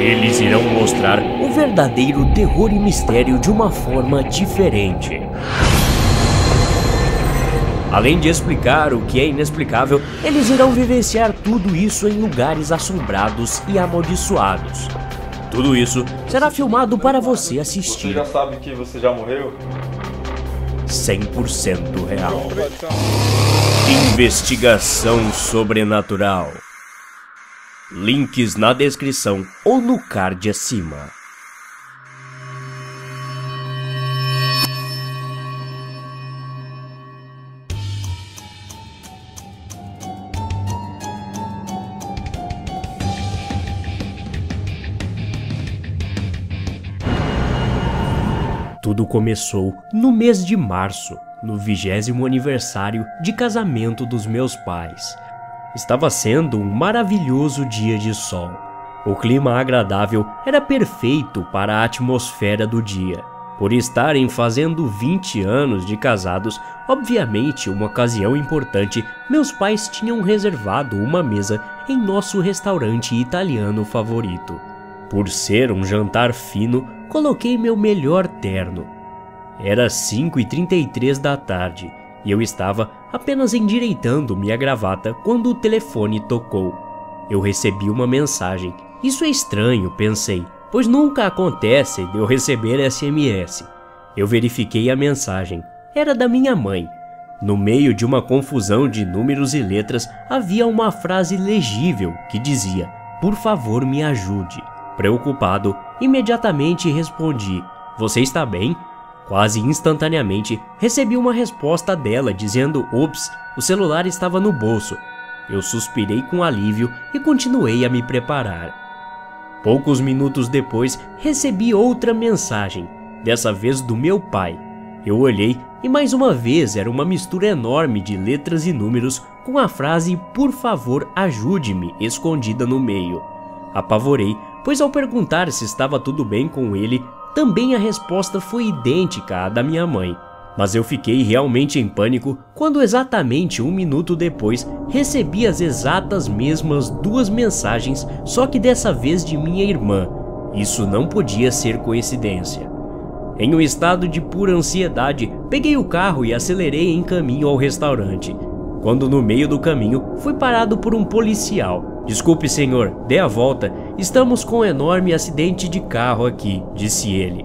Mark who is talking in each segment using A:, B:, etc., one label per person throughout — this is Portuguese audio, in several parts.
A: Eles irão mostrar o verdadeiro terror e mistério de uma forma diferente. Além de explicar o que é inexplicável, eles irão vivenciar tudo isso em lugares assombrados e amaldiçoados. Tudo isso será filmado para você
B: Você
A: assistir
B: já sabe que você já morreu?
A: 100% real. Investigação sobrenatural. Links na descrição ou no card acima. Tudo começou no mês de março, no vigésimo aniversário de casamento dos meus pais. Estava sendo um maravilhoso dia de sol. O clima agradável era perfeito para a atmosfera do dia. Por estarem fazendo 20 anos de casados, obviamente uma ocasião importante, meus pais tinham reservado uma mesa em nosso restaurante italiano favorito. Por ser um jantar fino, coloquei meu melhor terno. Era 5h33 da tarde e eu estava apenas endireitando minha gravata quando o telefone tocou. Eu recebi uma mensagem. Isso é estranho, pensei, pois nunca acontece de eu receber SMS. Eu verifiquei a mensagem. Era da minha mãe. No meio de uma confusão de números e letras havia uma frase legível que dizia: Por favor, me ajude. Preocupado, imediatamente respondi: Você está bem? Quase instantaneamente recebi uma resposta dela dizendo: Ops, o celular estava no bolso. Eu suspirei com alívio e continuei a me preparar. Poucos minutos depois recebi outra mensagem, dessa vez do meu pai. Eu olhei e mais uma vez era uma mistura enorme de letras e números com a frase Por favor, ajude-me escondida no meio. Apavorei, pois ao perguntar se estava tudo bem com ele, também a resposta foi idêntica à da minha mãe. Mas eu fiquei realmente em pânico quando, exatamente um minuto depois, recebi as exatas mesmas duas mensagens, só que dessa vez de minha irmã. Isso não podia ser coincidência. Em um estado de pura ansiedade, peguei o carro e acelerei em caminho ao restaurante. Quando no meio do caminho, fui parado por um policial. Desculpe, senhor, dê a volta. Estamos com um enorme acidente de carro aqui, disse ele.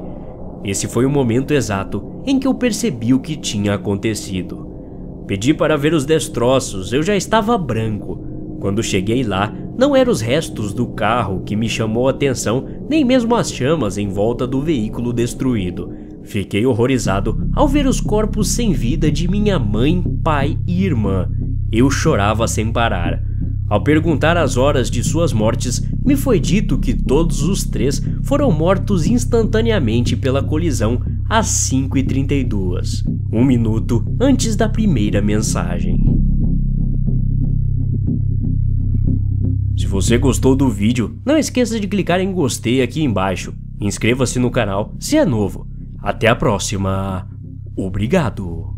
A: Esse foi o momento exato em que eu percebi o que tinha acontecido. Pedi para ver os destroços, eu já estava branco. Quando cheguei lá, não eram os restos do carro que me chamou a atenção, nem mesmo as chamas em volta do veículo destruído. Fiquei horrorizado ao ver os corpos sem vida de minha mãe, pai e irmã. Eu chorava sem parar. Ao perguntar as horas de suas mortes, me foi dito que todos os três foram mortos instantaneamente pela colisão às 5h32, um minuto antes da primeira mensagem. Se você gostou do vídeo, não esqueça de clicar em gostei aqui embaixo. Inscreva-se no canal se é novo. Até a próxima. Obrigado.